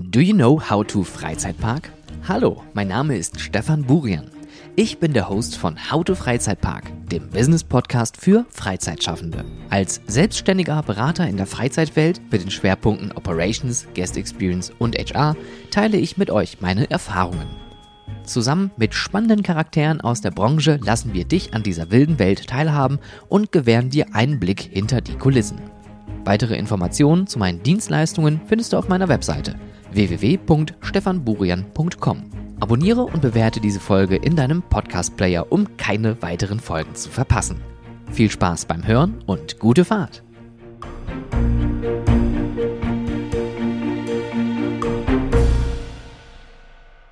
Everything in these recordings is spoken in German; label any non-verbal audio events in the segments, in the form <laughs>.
Do you know how to Freizeitpark? Hallo, mein Name ist Stefan Burian. Ich bin der Host von How to Freizeitpark, dem Business-Podcast für Freizeitschaffende. Als selbstständiger Berater in der Freizeitwelt mit den Schwerpunkten Operations, Guest Experience und HR teile ich mit euch meine Erfahrungen. Zusammen mit spannenden Charakteren aus der Branche lassen wir dich an dieser wilden Welt teilhaben und gewähren dir einen Blick hinter die Kulissen. Weitere Informationen zu meinen Dienstleistungen findest du auf meiner Webseite www.stefanburian.com. Abonniere und bewerte diese Folge in deinem Podcast-Player, um keine weiteren Folgen zu verpassen. Viel Spaß beim Hören und gute Fahrt!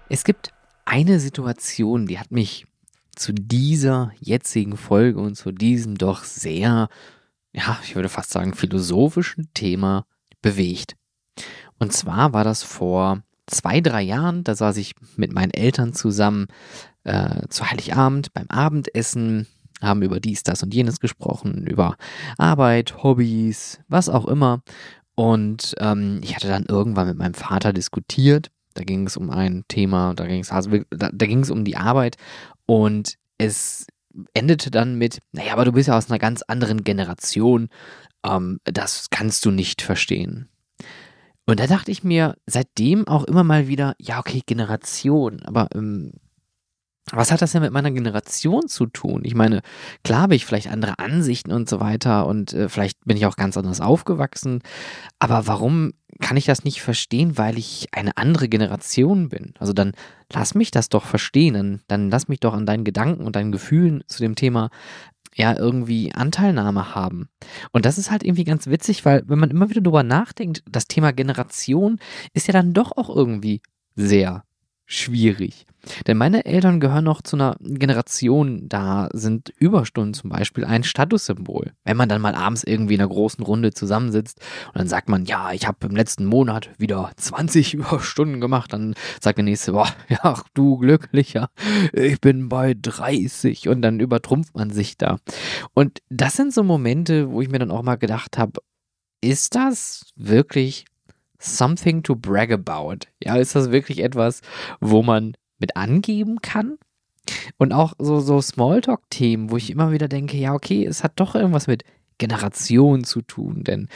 Es gibt eine Situation, die hat mich zu dieser jetzigen Folge und zu diesem doch sehr, ja, ich würde fast sagen, philosophischen Thema bewegt. Und zwar war das vor zwei, drei Jahren, da saß ich mit meinen Eltern zusammen äh, zu Heiligabend beim Abendessen, haben über dies, das und jenes gesprochen, über Arbeit, Hobbys, was auch immer. Und ähm, ich hatte dann irgendwann mit meinem Vater diskutiert. Da ging es um ein Thema, da ging es also, da, da um die Arbeit und es endete dann mit, naja, aber du bist ja aus einer ganz anderen Generation, ähm, das kannst du nicht verstehen. Und da dachte ich mir seitdem auch immer mal wieder, ja, okay, Generation, aber ähm, was hat das denn mit meiner Generation zu tun? Ich meine, klar habe ich vielleicht andere Ansichten und so weiter und äh, vielleicht bin ich auch ganz anders aufgewachsen, aber warum kann ich das nicht verstehen, weil ich eine andere Generation bin? Also dann lass mich das doch verstehen, dann, dann lass mich doch an deinen Gedanken und deinen Gefühlen zu dem Thema ja irgendwie Anteilnahme haben. Und das ist halt irgendwie ganz witzig, weil wenn man immer wieder darüber nachdenkt, das Thema Generation ist ja dann doch auch irgendwie sehr schwierig. Denn meine Eltern gehören noch zu einer Generation, da sind Überstunden zum Beispiel ein Statussymbol. Wenn man dann mal abends irgendwie in einer großen Runde zusammensitzt und dann sagt man, ja, ich habe im letzten Monat wieder 20 <laughs> Überstunden gemacht, dann sagt der nächste, boah, <laughs> ja, du glücklicher, ich bin bei 30 und dann übertrumpft man sich da. Und das sind so Momente, wo ich mir dann auch mal gedacht habe, ist das wirklich something to brag about? Ja, ist das wirklich etwas, wo man mit angeben kann? Und auch so, so Smalltalk-Themen, wo ich immer wieder denke, ja, okay, es hat doch irgendwas mit Generation zu tun, denn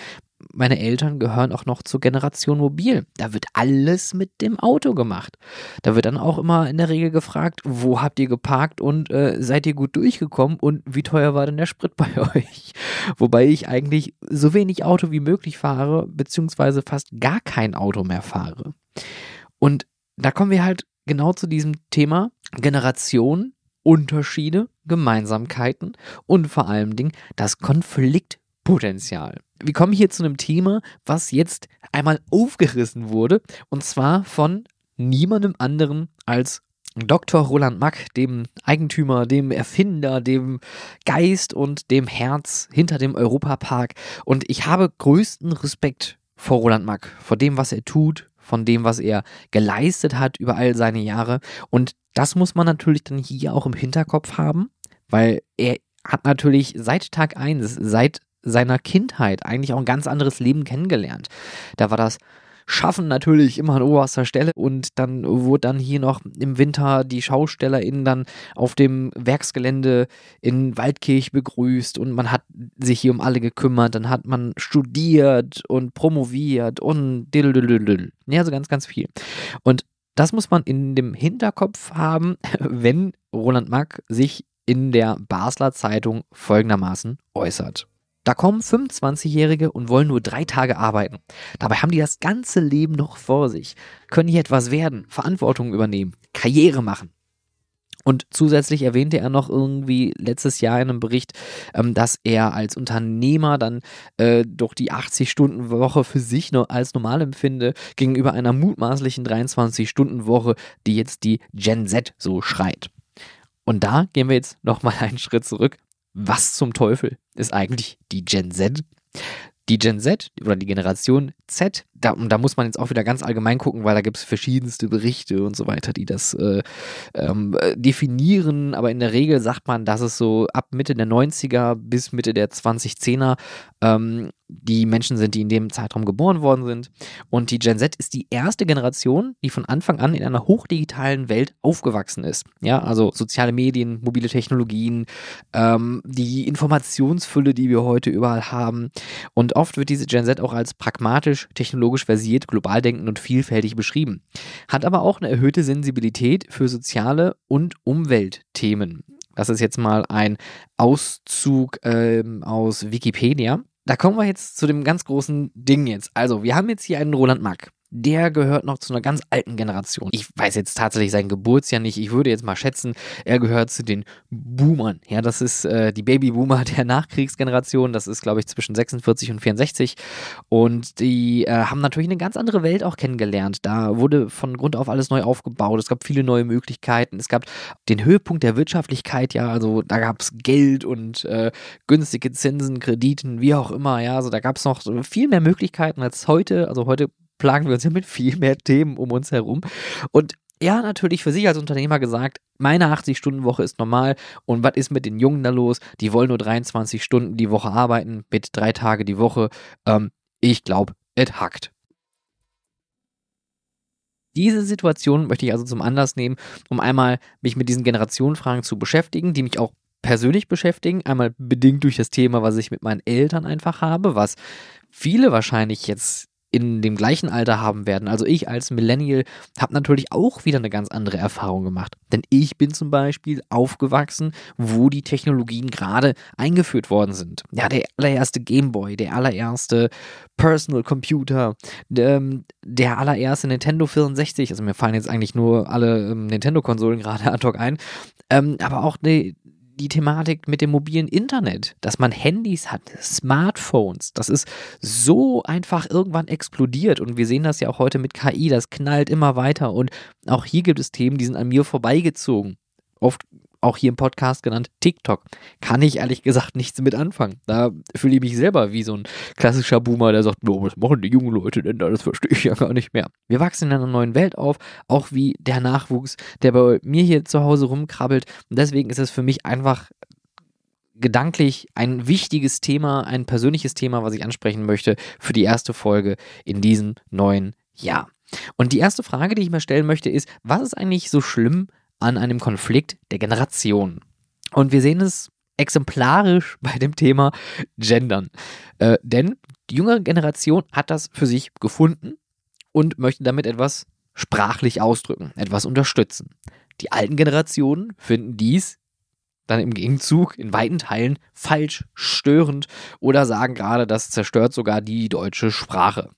meine Eltern gehören auch noch zur Generation Mobil. Da wird alles mit dem Auto gemacht. Da wird dann auch immer in der Regel gefragt, wo habt ihr geparkt und äh, seid ihr gut durchgekommen und wie teuer war denn der Sprit <laughs> bei euch? Wobei ich eigentlich so wenig Auto wie möglich fahre, beziehungsweise fast gar kein Auto mehr fahre. Und da kommen wir halt genau zu diesem Thema Generation, Unterschiede, Gemeinsamkeiten und vor allem Dingen das Konfliktpotenzial wir kommen hier zu einem Thema, was jetzt einmal aufgerissen wurde, und zwar von niemandem anderen als Dr. Roland Mack, dem Eigentümer, dem Erfinder, dem Geist und dem Herz hinter dem Europapark. Und ich habe größten Respekt vor Roland Mack, vor dem, was er tut, von dem, was er geleistet hat über all seine Jahre. Und das muss man natürlich dann hier auch im Hinterkopf haben, weil er hat natürlich seit Tag 1, seit seiner Kindheit eigentlich auch ein ganz anderes Leben kennengelernt. Da war das Schaffen natürlich immer an oberster Stelle und dann wurde dann hier noch im Winter die SchaustellerInnen dann auf dem Werksgelände in Waldkirch begrüßt und man hat sich hier um alle gekümmert, dann hat man studiert und promoviert und dildildildil. Ja, so ganz, ganz viel. Und das muss man in dem Hinterkopf haben, <laughs> wenn Roland Mack sich in der Basler Zeitung folgendermaßen äußert. Da kommen 25-Jährige und wollen nur drei Tage arbeiten. Dabei haben die das ganze Leben noch vor sich, können hier etwas werden, Verantwortung übernehmen, Karriere machen. Und zusätzlich erwähnte er noch irgendwie letztes Jahr in einem Bericht, ähm, dass er als Unternehmer dann äh, doch die 80-Stunden-Woche für sich als normal empfinde, gegenüber einer mutmaßlichen 23-Stunden-Woche, die jetzt die Gen Z so schreit. Und da gehen wir jetzt nochmal einen Schritt zurück was zum Teufel ist eigentlich die Gen Z? Die Gen Z oder die Generation Z, da, da muss man jetzt auch wieder ganz allgemein gucken, weil da gibt es verschiedenste Berichte und so weiter, die das äh, ähm, definieren. Aber in der Regel sagt man, dass es so ab Mitte der 90er bis Mitte der 2010er ähm, die Menschen sind, die in dem Zeitraum geboren worden sind. Und die Gen Z ist die erste Generation, die von Anfang an in einer hochdigitalen Welt aufgewachsen ist. Ja, also soziale Medien, mobile Technologien, ähm, die Informationsfülle, die wir heute überall haben. Und oft wird diese Gen Z auch als pragmatisch, technologisch versiert, global denkend und vielfältig beschrieben. Hat aber auch eine erhöhte Sensibilität für soziale und Umweltthemen. Das ist jetzt mal ein Auszug ähm, aus Wikipedia. Da kommen wir jetzt zu dem ganz großen Ding jetzt. Also, wir haben jetzt hier einen Roland Mack der gehört noch zu einer ganz alten Generation. Ich weiß jetzt tatsächlich sein Geburtsjahr nicht. Ich würde jetzt mal schätzen, er gehört zu den Boomern. Ja, das ist äh, die Babyboomer <laughs> der Nachkriegsgeneration. Das ist, glaube ich, zwischen 46 und 64. Und die äh, haben natürlich eine ganz andere Welt auch kennengelernt. Da wurde von Grund auf alles neu aufgebaut. Es gab viele neue Möglichkeiten. Es gab den Höhepunkt der Wirtschaftlichkeit. Ja, also da gab es Geld und äh, günstige Zinsen, Krediten, wie auch immer. Ja, also da gab es noch viel mehr Möglichkeiten als heute. Also heute plagen wir uns ja mit viel mehr Themen um uns herum. Und ja, natürlich für sich als Unternehmer gesagt, meine 80-Stunden-Woche ist normal. Und was ist mit den Jungen da los? Die wollen nur 23 Stunden die Woche arbeiten, mit drei Tage die Woche. Ähm, ich glaube, es hackt. Diese Situation möchte ich also zum Anlass nehmen, um einmal mich mit diesen Generationenfragen zu beschäftigen, die mich auch persönlich beschäftigen. Einmal bedingt durch das Thema, was ich mit meinen Eltern einfach habe, was viele wahrscheinlich jetzt in dem gleichen Alter haben werden. Also ich als Millennial habe natürlich auch wieder eine ganz andere Erfahrung gemacht. Denn ich bin zum Beispiel aufgewachsen, wo die Technologien gerade eingeführt worden sind. Ja, der allererste Gameboy, der allererste Personal Computer, der, ähm, der allererste Nintendo 64. Also mir fallen jetzt eigentlich nur alle ähm, Nintendo-Konsolen gerade <laughs> ad hoc ein. Ähm, aber auch die, die Thematik mit dem mobilen Internet, dass man Handys hat, Smartphones, das ist so einfach irgendwann explodiert und wir sehen das ja auch heute mit KI, das knallt immer weiter und auch hier gibt es Themen, die sind an mir vorbeigezogen. Oft auch hier im Podcast genannt, TikTok. Kann ich ehrlich gesagt nichts mit anfangen. Da fühle ich mich selber wie so ein klassischer Boomer, der sagt, was machen die jungen Leute denn da? Das verstehe ich ja gar nicht mehr. Wir wachsen in einer neuen Welt auf, auch wie der Nachwuchs, der bei mir hier zu Hause rumkrabbelt. Und deswegen ist es für mich einfach gedanklich ein wichtiges Thema, ein persönliches Thema, was ich ansprechen möchte für die erste Folge in diesem neuen Jahr. Und die erste Frage, die ich mir stellen möchte, ist, was ist eigentlich so schlimm an einem Konflikt der Generation. Und wir sehen es exemplarisch bei dem Thema Gendern. Äh, denn die jüngere Generation hat das für sich gefunden und möchte damit etwas sprachlich ausdrücken, etwas unterstützen. Die alten Generationen finden dies dann im Gegenzug in weiten Teilen falsch, störend oder sagen gerade, das zerstört sogar die deutsche Sprache.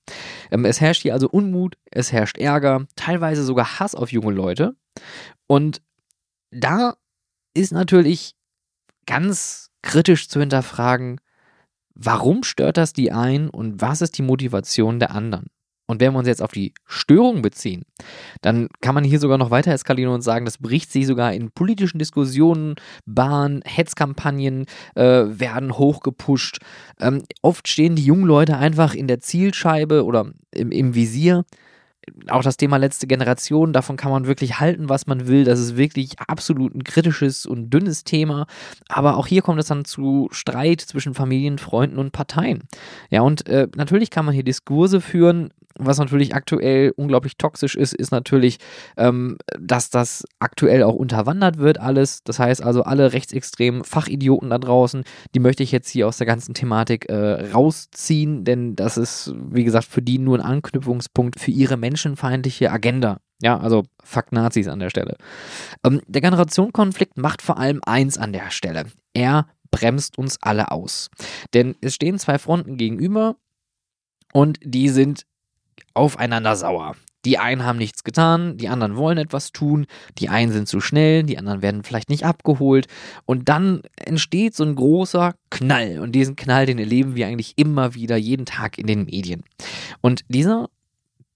Ähm, es herrscht hier also Unmut, es herrscht Ärger, teilweise sogar Hass auf junge Leute und da ist natürlich ganz kritisch zu hinterfragen, warum stört das die einen und was ist die Motivation der anderen? Und wenn wir uns jetzt auf die Störung beziehen, dann kann man hier sogar noch weiter eskalieren und sagen, das bricht sich sogar in politischen Diskussionen, Bahn, Hetzkampagnen äh, werden hochgepusht. Ähm, oft stehen die jungen Leute einfach in der Zielscheibe oder im, im Visier auch das Thema letzte Generation, davon kann man wirklich halten, was man will. Das ist wirklich absolut ein kritisches und dünnes Thema. Aber auch hier kommt es dann zu Streit zwischen Familien, Freunden und Parteien. Ja, und äh, natürlich kann man hier Diskurse führen, was natürlich aktuell unglaublich toxisch ist, ist natürlich, ähm, dass das aktuell auch unterwandert wird, alles. Das heißt also, alle rechtsextremen Fachidioten da draußen, die möchte ich jetzt hier aus der ganzen Thematik äh, rausziehen, denn das ist, wie gesagt, für die nur ein Anknüpfungspunkt für ihre menschenfeindliche Agenda. Ja, also fuck Nazis an der Stelle. Ähm, der Generationenkonflikt macht vor allem eins an der Stelle. Er bremst uns alle aus. Denn es stehen zwei Fronten gegenüber und die sind aufeinander sauer. Die einen haben nichts getan, die anderen wollen etwas tun, die einen sind zu schnell, die anderen werden vielleicht nicht abgeholt und dann entsteht so ein großer Knall und diesen Knall, den erleben wir eigentlich immer wieder jeden Tag in den Medien. Und dieser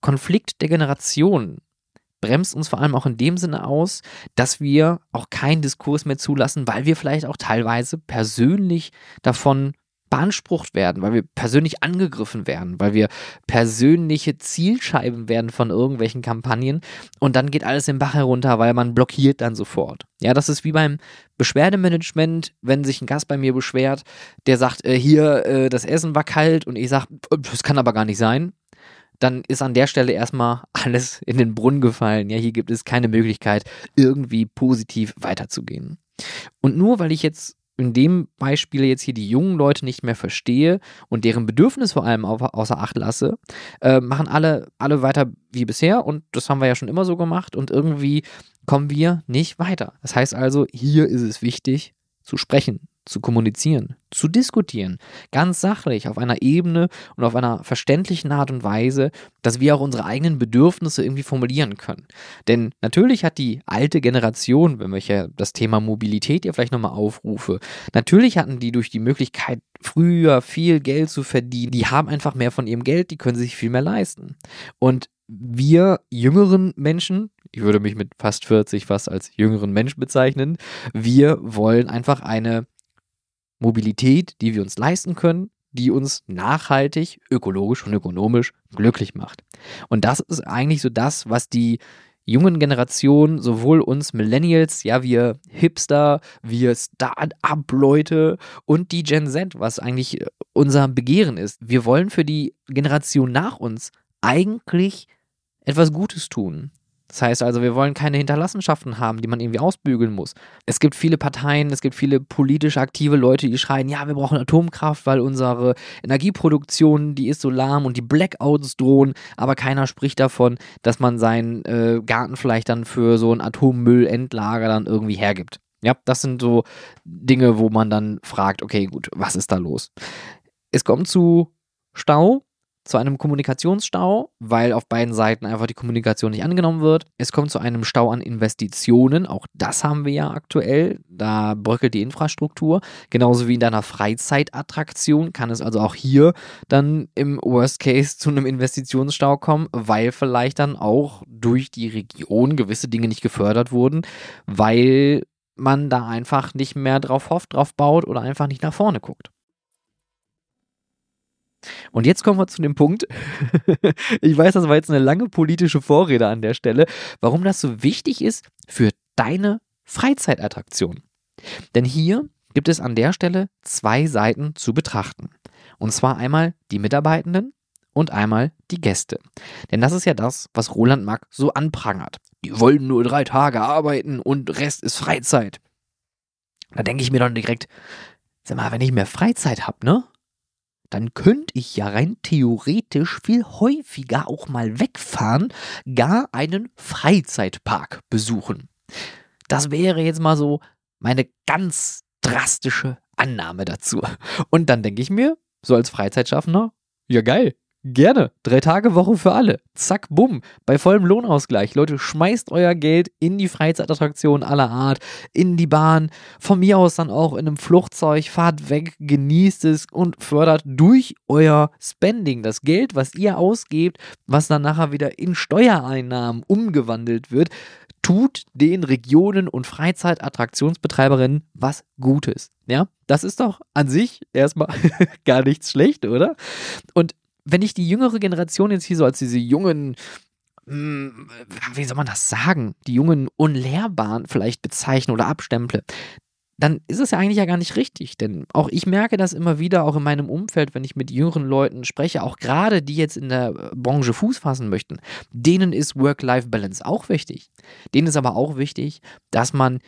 Konflikt der Generationen bremst uns vor allem auch in dem Sinne aus, dass wir auch keinen Diskurs mehr zulassen, weil wir vielleicht auch teilweise persönlich davon beansprucht werden, weil wir persönlich angegriffen werden, weil wir persönliche Zielscheiben werden von irgendwelchen Kampagnen und dann geht alles den Bach herunter, weil man blockiert dann sofort. Ja, das ist wie beim Beschwerdemanagement, wenn sich ein Gast bei mir beschwert, der sagt, äh, hier, äh, das Essen war kalt und ich sage, das kann aber gar nicht sein dann ist an der Stelle erstmal <laughs> alles in den Brunnen gefallen. Ja, hier gibt es keine Möglichkeit, irgendwie positiv weiterzugehen. Und nur weil ich jetzt in dem Beispiel jetzt hier die jungen Leute nicht mehr verstehe und deren Bedürfnis vor allem außer Acht lasse, äh, machen alle, alle weiter wie bisher und das haben wir ja schon immer so gemacht und irgendwie kommen wir nicht weiter. Das heißt also, hier ist es wichtig zu sprechen, zu kommunizieren, zu diskutieren, ganz sachlich, auf einer Ebene und auf einer verständlichen Art und Weise, dass wir auch unsere eigenen Bedürfnisse irgendwie formulieren können. Denn natürlich hat die alte Generation, wenn ich ja das Thema Mobilität ja vielleicht nochmal aufrufe, natürlich hatten die durch die Möglichkeit, früher viel Geld zu verdienen, die haben einfach mehr von ihrem Geld, die können sich viel mehr leisten. Und wir jüngeren Menschen, ich würde mich mit fast 40 fast als jüngeren Mensch bezeichnen, wir wollen einfach eine Mobilität, die wir uns leisten können, die uns nachhaltig, ökologisch und ökonomisch glücklich macht. Und das ist eigentlich so das, was die jungen Generationen, sowohl uns Millennials, ja, wir Hipster, wir Start-up-Leute und die Gen Z, was eigentlich unser Begehren ist. Wir wollen für die Generation nach uns eigentlich etwas Gutes tun. Das heißt also, wir wollen keine Hinterlassenschaften haben, die man irgendwie ausbügeln muss. Es gibt viele Parteien, es gibt viele politisch aktive Leute, die schreien, ja, wir brauchen Atomkraft, weil unsere Energieproduktion, die ist so lahm und die Blackouts drohen, aber keiner spricht davon, dass man seinen äh, Garten vielleicht dann für so ein Atommüllendlager dann irgendwie hergibt. Ja, das sind so Dinge, wo man dann fragt, okay, gut, was ist da los? Es kommt zu Stau, zu einem Kommunikationsstau, weil auf beiden Seiten einfach die Kommunikation nicht angenommen wird. Es kommt zu einem Stau an Investitionen, auch das haben wir ja aktuell. Da bröckelt die Infrastruktur. Genauso wie in deiner Freizeitattraktion kann es also auch hier dann im Worst Case zu einem Investitionsstau kommen, weil vielleicht dann auch durch die Region gewisse Dinge nicht gefördert wurden, weil man da einfach nicht mehr drauf hofft, drauf baut oder einfach nicht nach vorne guckt. Und jetzt kommen wir zu dem Punkt, <laughs> ich weiß, das war jetzt eine lange politische Vorrede an der Stelle, warum das so wichtig ist für deine Freizeitattraktion. Denn hier gibt es an der Stelle zwei Seiten zu betrachten. Und zwar einmal die Mitarbeitenden und einmal die Gäste. Denn das ist ja das, was Roland Mack so anprangert. Die wollen nur drei Tage arbeiten und Rest ist Freizeit. Da denke ich mir dann direkt, sag mal, wenn ich mehr Freizeit habe, ne? Dann könnte ich ja rein theoretisch viel häufiger auch mal wegfahren, gar einen Freizeitpark besuchen. Das wäre jetzt mal so meine ganz drastische Annahme dazu. Und dann denke ich mir, so als Freizeitschaffender, ja geil, Gerne. Drei Tage Woche für alle. Zack, bumm. Bei vollem Lohnausgleich. Leute, schmeißt euer Geld in die Freizeitattraktionen aller Art, in die Bahn. Von mir aus dann auch in einem Flugzeug. Fahrt weg, genießt es und fördert durch euer Spending das Geld, was ihr ausgebt, was dann nachher wieder in Steuereinnahmen umgewandelt wird. Tut den Regionen und Freizeitattraktionsbetreiberinnen was Gutes. Ja, das ist doch an sich erstmal <laughs> gar nichts schlecht, oder? Und wenn ich die jüngere Generation jetzt hier so als diese jungen, hm, wie soll man das sagen, die jungen Unlehrbaren vielleicht bezeichne oder abstemple, dann ist es ja eigentlich ja gar nicht richtig. Denn auch ich merke das immer wieder, auch in meinem Umfeld, wenn ich mit jüngeren Leuten spreche, auch gerade die jetzt in der Branche Fuß fassen möchten, denen ist Work-Life-Balance auch wichtig. Denen ist aber auch wichtig, dass man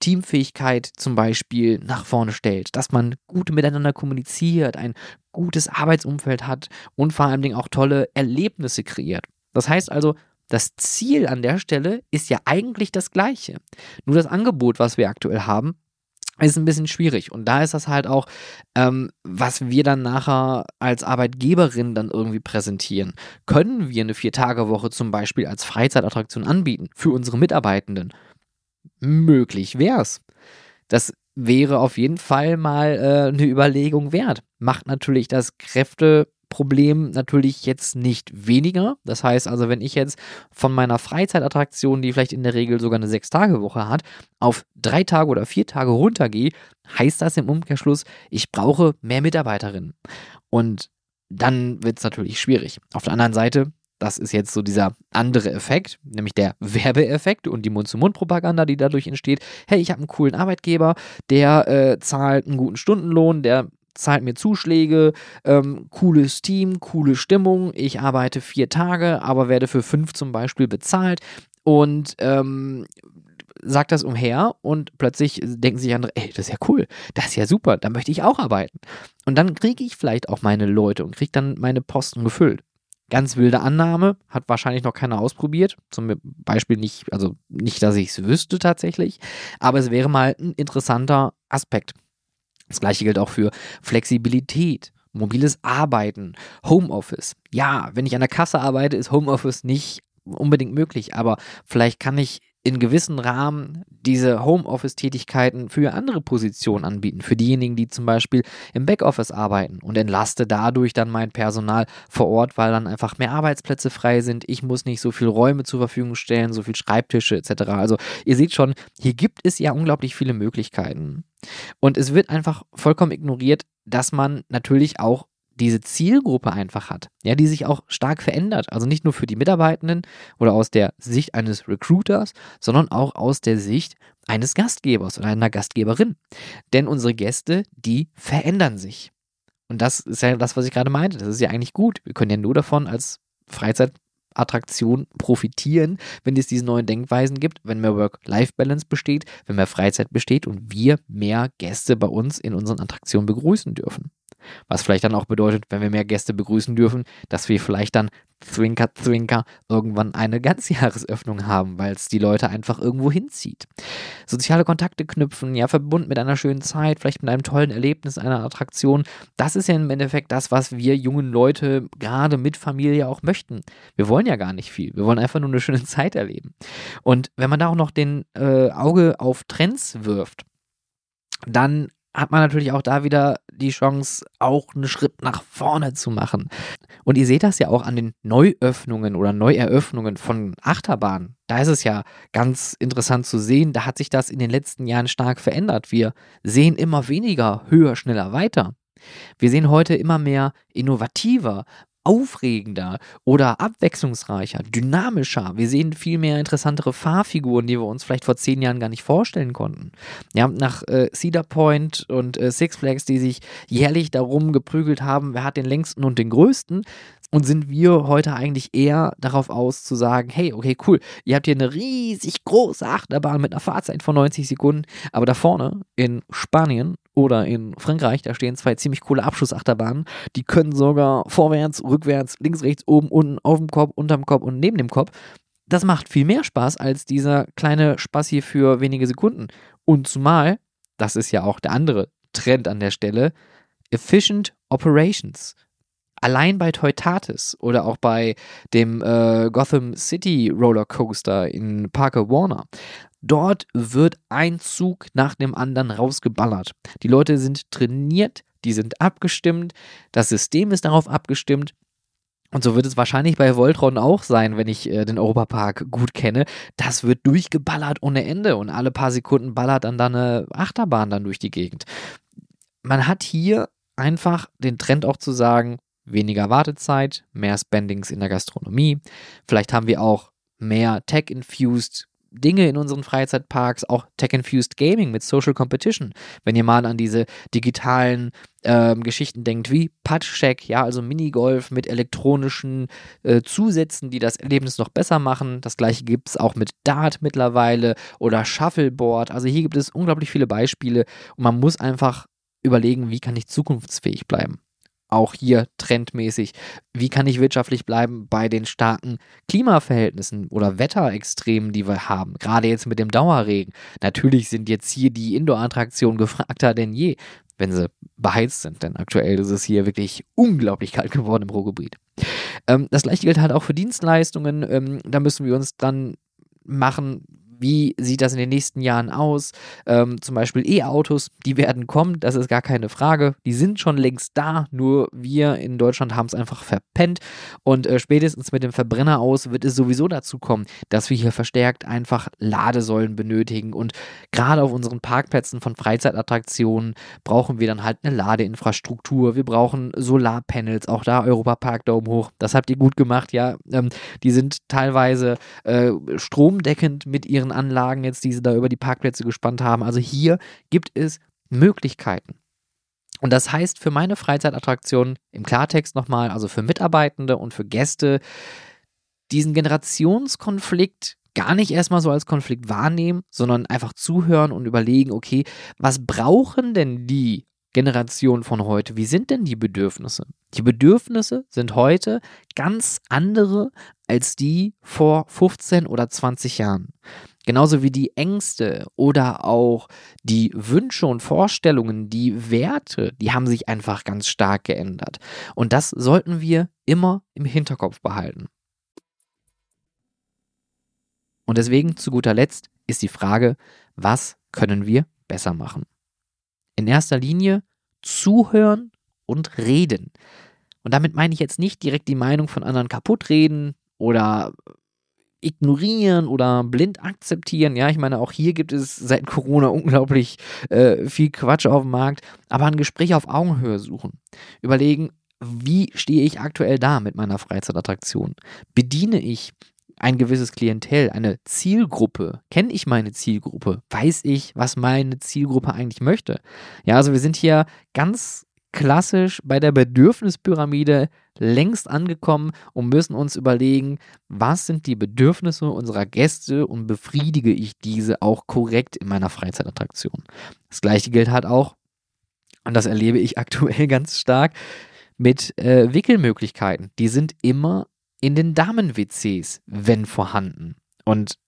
Teamfähigkeit zum Beispiel nach vorne stellt, dass man gut miteinander kommuniziert, ein gutes Arbeitsumfeld hat und vor allen Dingen auch tolle Erlebnisse kreiert. Das heißt also, das Ziel an der Stelle ist ja eigentlich das gleiche. Nur das Angebot, was wir aktuell haben, ist ein bisschen schwierig. Und da ist das halt auch, ähm, was wir dann nachher als Arbeitgeberin dann irgendwie präsentieren. Können wir eine Vier-Tage-Woche zum Beispiel als Freizeitattraktion anbieten für unsere Mitarbeitenden? Möglich wär's. Das wäre auf jeden Fall mal äh, eine Überlegung wert. Macht natürlich das Kräfte Problem natürlich jetzt nicht weniger. Das heißt also, wenn ich jetzt von meiner Freizeitattraktion, die vielleicht in der Regel sogar eine Sechs-Tage-Woche hat, auf drei Tage oder vier Tage runtergehe, heißt das im Umkehrschluss, ich brauche mehr Mitarbeiterinnen. Und dann wird es natürlich schwierig. Auf der anderen Seite, das ist jetzt so dieser andere Effekt, nämlich der Werbeeffekt und die Mund-zu-Mund-Propaganda, die dadurch entsteht. Hey, ich habe einen coolen Arbeitgeber, der äh, zahlt einen guten Stundenlohn, der zahlt mir Zuschläge, ähm, cooles Team, coole Stimmung. Ich arbeite vier Tage, aber werde für fünf zum Beispiel bezahlt und ähm, sagt das umher und plötzlich denken sich andere, ey, das ist ja cool, das ist ja super, da möchte ich auch arbeiten. Und dann kriege ich vielleicht auch meine Leute und kriege dann meine Posten gefüllt. Ganz wilde Annahme, hat wahrscheinlich noch keiner ausprobiert. Zum Beispiel nicht, also nicht, dass ich es wüsste tatsächlich, aber es wäre mal ein interessanter Aspekt. Das gleiche gilt auch für Flexibilität, mobiles Arbeiten, Homeoffice. Ja, wenn ich an der Kasse arbeite, ist Homeoffice nicht unbedingt möglich, aber vielleicht kann ich in gewissen Rahmen diese Homeoffice-Tätigkeiten für andere Positionen anbieten. Für diejenigen, die zum Beispiel im Backoffice arbeiten und entlaste dadurch dann mein Personal vor Ort, weil dann einfach mehr Arbeitsplätze frei sind. Ich muss nicht so viel Räume zur Verfügung stellen, so viel Schreibtische etc. Also ihr seht schon, hier gibt es ja unglaublich viele Möglichkeiten. Und es wird einfach vollkommen ignoriert, dass man natürlich auch diese Zielgruppe einfach hat, ja, die sich auch stark verändert. Also nicht nur für die Mitarbeitenden oder aus der Sicht eines Recruiters, sondern auch aus der Sicht eines Gastgebers oder einer Gastgeberin. Denn unsere Gäste, die verändern sich. Und das ist ja das, was ich gerade meinte. Das ist ja eigentlich gut. Wir können ja nur davon als Freizeitattraktion profitieren, wenn es diese neuen Denkweisen gibt, wenn mehr Work-Life-Balance besteht, wenn mehr Freizeit besteht und wir mehr Gäste bei uns in unseren Attraktionen begrüßen dürfen. Was vielleicht dann auch bedeutet, wenn wir mehr Gäste begrüßen dürfen, dass wir vielleicht dann Zwinker, Zwinker irgendwann eine <laughs> Ganzjahresöffnung haben, weil es die Leute einfach irgendwo hinzieht. Soziale Kontakte knüpfen, ja, verbunden mit einer schönen Zeit, vielleicht mit einem tollen Erlebnis, einer Attraktion. Das ist ja im Endeffekt das, was wir jungen Leute gerade mit Familie auch möchten. Wir wollen ja gar nicht viel. Wir wollen einfach nur eine schöne <laughs> Zeit erleben. Und wenn man da auch noch den äh, Auge auf Trends wirft, dann hat man natürlich auch da wieder die Chance, auch einen Schritt nach vorne zu machen. Und ihr seht das ja auch an den Neuöffnungen oder Neueröffnungen von Achterbahnen. Da ist es ja ganz interessant zu sehen, da hat sich das in den letzten Jahren stark verändert. Wir sehen immer weniger höher, schneller, weiter. Wir sehen heute immer mehr innovativer, aufregender oder abwechslungsreicher, dynamischer. Wir sehen viel mehr interessantere Fahrfiguren, die wir uns vielleicht vor zehn Jahren gar nicht vorstellen konnten. Ja, nach äh, Cedar Point und äh, Six Flags, die sich jährlich darum geprügelt haben, wer hat den längsten und den größten, und sind wir heute eigentlich eher darauf aus zu sagen, hey, okay, cool, ihr habt hier eine riesig große Achterbahn mit einer Fahrzeit von 90 Sekunden, aber da vorne in Spanien oder in Frankreich, da stehen zwei ziemlich coole Abschussachterbahnen. Die können sogar vorwärts, rückwärts, links, rechts, oben, unten, auf dem Kopf, unterm Kopf und neben dem Kopf. Das macht viel mehr Spaß als dieser kleine Spaß hier für wenige Sekunden. Und zumal, das ist ja auch der andere Trend an der Stelle, Efficient Operations. Allein bei Teutatis oder auch bei dem äh, Gotham City Roller Coaster in Parker Warner Dort wird ein Zug nach dem anderen rausgeballert. Die Leute sind trainiert, die sind abgestimmt, das System ist darauf abgestimmt. Und so wird es wahrscheinlich bei Voltron auch sein, wenn ich äh, den Europapark gut kenne. Das wird durchgeballert ohne Ende und alle paar Sekunden ballert dann da eine Achterbahn dann durch die Gegend. Man hat hier einfach den Trend auch zu sagen, weniger Wartezeit, mehr Spendings in der Gastronomie. Vielleicht haben wir auch mehr Tech-infused Dinge in unseren Freizeitparks, auch Tech-Infused Gaming mit Social Competition. Wenn ihr mal an diese digitalen ähm, Geschichten denkt, wie Putschcheck, ja, also Minigolf mit elektronischen äh, Zusätzen, die das Erlebnis noch besser machen. Das gleiche gibt es auch mit Dart mittlerweile oder Shuffleboard. Also hier gibt es unglaublich viele Beispiele und man muss einfach überlegen, wie kann ich zukunftsfähig bleiben auch hier trendmäßig. Wie kann ich wirtschaftlich bleiben bei den starken Klimaverhältnissen oder Wetterextremen, die wir haben? Gerade jetzt mit dem Dauerregen. Natürlich sind jetzt hier die Indoor-Attraktionen gefragter denn je, wenn sie beheizt sind, denn aktuell ist es hier wirklich unglaublich kalt geworden im Ruhrgebiet. Ähm, das gleiche gilt halt auch für Dienstleistungen. Ähm, da müssen wir uns dran machen, wie sieht das in den nächsten Jahren aus? Ähm, zum Beispiel E-Autos, die werden kommen, das ist gar keine Frage. Die sind schon längst da, nur wir in Deutschland haben es einfach verpennt. Und äh, spätestens mit dem Verbrenner aus wird es sowieso dazu kommen, dass wir hier verstärkt einfach Ladesäulen benötigen. Und gerade auf unseren Parkplätzen von Freizeitattraktionen brauchen wir dann halt eine Ladeinfrastruktur. Wir brauchen Solarpanels, auch da Europa Park Daumen hoch. Das habt ihr gut gemacht, ja. Ähm, die sind teilweise äh, stromdeckend mit ihren Anlagen jetzt, die sie da über die Parkplätze gespannt haben. Also hier gibt es Möglichkeiten. Und das heißt für meine Freizeitattraktionen im Klartext nochmal, also für Mitarbeitende und für Gäste, diesen Generationskonflikt gar nicht erstmal so als Konflikt wahrnehmen, sondern einfach zuhören und überlegen, okay, was brauchen denn die Generation von heute? Wie sind denn die Bedürfnisse? Die Bedürfnisse sind heute ganz andere als die vor 15 oder 20 Jahren. Genauso wie die Ängste oder auch die Wünsche und Vorstellungen, die Werte, die haben sich einfach ganz stark geändert. Und das sollten wir immer im Hinterkopf behalten. Und deswegen zu guter Letzt ist die Frage, was können wir besser machen? In erster Linie zuhören und reden. Und damit meine ich jetzt nicht direkt die Meinung von anderen kaputt reden oder ignorieren oder blind akzeptieren. Ja, ich meine, auch hier gibt es seit Corona unglaublich äh, viel Quatsch auf dem Markt, aber ein Gespräch auf Augenhöhe suchen. Überlegen, wie stehe ich aktuell da mit meiner Freizeitattraktion? Bediene ich ein gewisses Klientel, eine Zielgruppe? Kenne ich meine Zielgruppe? Weiß ich, was meine Zielgruppe eigentlich möchte? Ja, also wir sind hier ganz klassisch bei der Bedürfnispyramide längst angekommen und müssen uns überlegen, was sind die Bedürfnisse unserer Gäste und befriedige ich diese auch korrekt in meiner Freizeitattraktion. Das gleiche gilt halt auch, und das erlebe ich <laughs> aktuell ganz stark, mit äh, Wickelmöglichkeiten. Die sind immer in den Damen-WCs, wenn vorhanden. Und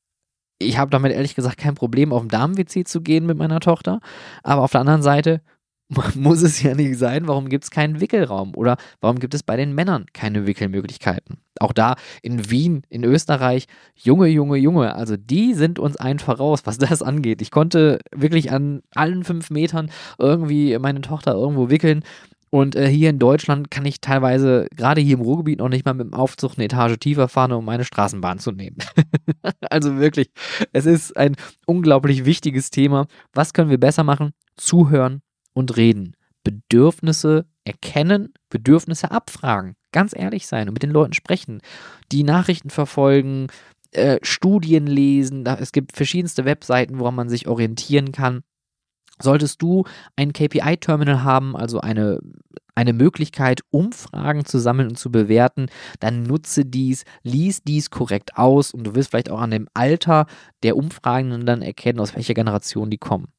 ich habe damit ehrlich gesagt kein Problem, auf den Damen-WC zu gehen mit meiner Tochter. Aber auf der anderen Seite <laughs> muss es ja nicht sein. Warum gibt es keinen Wickelraum? Oder warum gibt es bei den Männern keine Wickelmöglichkeiten? Auch da in Wien, in Österreich, Junge, Junge, Junge, also die sind uns ein voraus, was das angeht. Ich konnte wirklich an allen fünf Metern irgendwie meine Tochter irgendwo wickeln. Und äh, hier in Deutschland kann ich teilweise, gerade hier im Ruhrgebiet, noch nicht mal mit dem Aufzug eine Etage tiefer fahren, um meine Straßenbahn zu nehmen. <laughs> also wirklich, es ist ein unglaublich wichtiges Thema. Was können wir besser machen? Zuhören und reden. Bedürfnisse erkennen, Bedürfnisse abfragen. Ganz ehrlich sein und mit den Leuten sprechen. Die Nachrichten verfolgen, äh, Studien lesen. Es gibt verschiedenste Webseiten, woran man sich orientieren kann. Solltest du ein KPI-Terminal haben, also eine, eine Möglichkeit, Umfragen zu sammeln und zu bewerten, dann nutze dies, lies dies korrekt aus und du wirst vielleicht auch an dem Alter der Umfragenden dann erkennen, aus welcher Generation die kommen.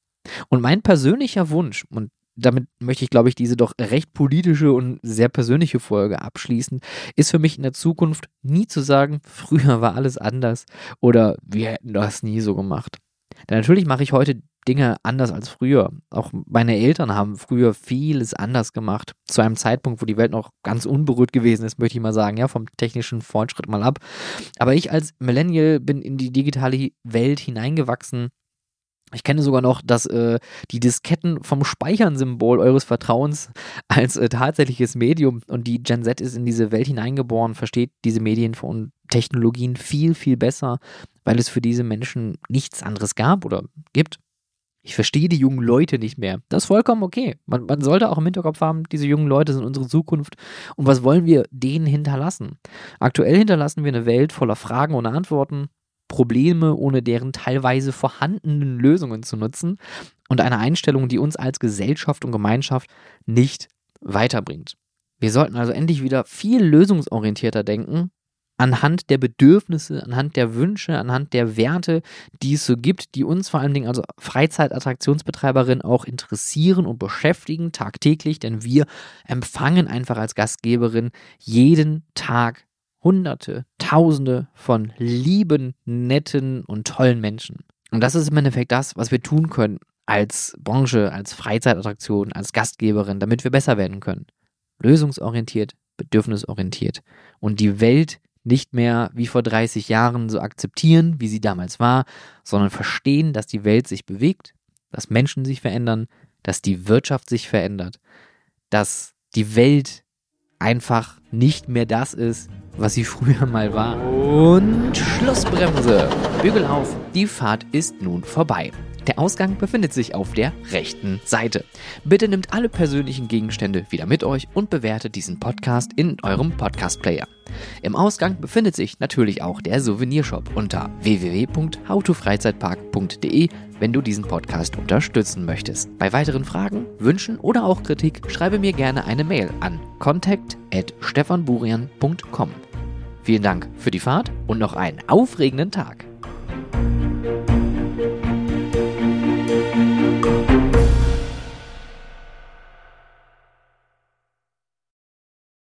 Und mein persönlicher Wunsch, und damit möchte ich, glaube ich, diese doch recht politische und sehr persönliche Folge abschließen, ist für mich in der Zukunft nie zu sagen, <laughs> früher war alles anders oder wir hätten das nie so gemacht. Denn natürlich mache ich heute Dinge anders als früher. Auch meine Eltern haben früher vieles anders gemacht. Zu einem Zeitpunkt, wo die Welt noch ganz unberührt gewesen ist, möchte ich mal sagen, ja, vom technischen Fortschritt mal ab. Aber ich als Millennial bin in die digitale Welt hineingewachsen ich kenne sogar noch, dass äh, die Disketten vom Speichern-Symbol eures Vertrauens <laughs> als äh, tatsächliches Medium und die Gen Z ist in diese Welt hineingeboren, versteht diese Medien und Technologien viel, viel besser, weil es für diese Menschen nichts anderes gab oder gibt. Ich verstehe die jungen Leute nicht mehr. Das ist vollkommen okay. Man, man sollte auch im Hinterkopf haben, diese jungen Leute sind unsere Zukunft. Und was wollen wir denen hinterlassen? Aktuell hinterlassen wir eine Welt voller Fragen und Antworten, Probleme ohne deren teilweise vorhandenen Lösungen zu nutzen und eine Einstellung, die uns als Gesellschaft und Gemeinschaft nicht weiterbringt. Wir sollten also endlich wieder viel lösungsorientierter denken, anhand der Bedürfnisse, anhand der Wünsche, anhand der Werte, die es so gibt, die uns vor allen Dingen als Freizeitattraktionsbetreiberin auch interessieren und beschäftigen tagtäglich, denn wir empfangen einfach als Gastgeberin jeden Tag Hunderte, Tausende von lieben, netten und tollen Menschen. Und das ist im Endeffekt das, was wir tun können als Branche, als Freizeitattraktion, als Gastgeberin, damit wir besser werden können. Lösungsorientiert, bedürfnisorientiert und die Welt nicht mehr wie vor 30 Jahren so akzeptieren, wie sie damals war, sondern verstehen, dass die Welt sich bewegt, dass Menschen sich verändern, dass die Wirtschaft sich verändert, dass die Welt einfach nicht mehr das ist, was sie früher mal war. Und Schlussbremse. Bügel auf, die Fahrt ist nun vorbei. Der Ausgang befindet sich auf der rechten Seite. Bitte nehmt alle persönlichen Gegenstände wieder mit euch und bewertet diesen Podcast in eurem Podcast-Player. Im Ausgang befindet sich natürlich auch der Souvenirshop unter www.howtofreizeitpark.de, wenn du diesen Podcast unterstützen möchtest. Bei weiteren Fragen, Wünschen oder auch Kritik schreibe mir gerne eine Mail an contact@stefanburian.com. Vielen Dank für die Fahrt und noch einen aufregenden Tag.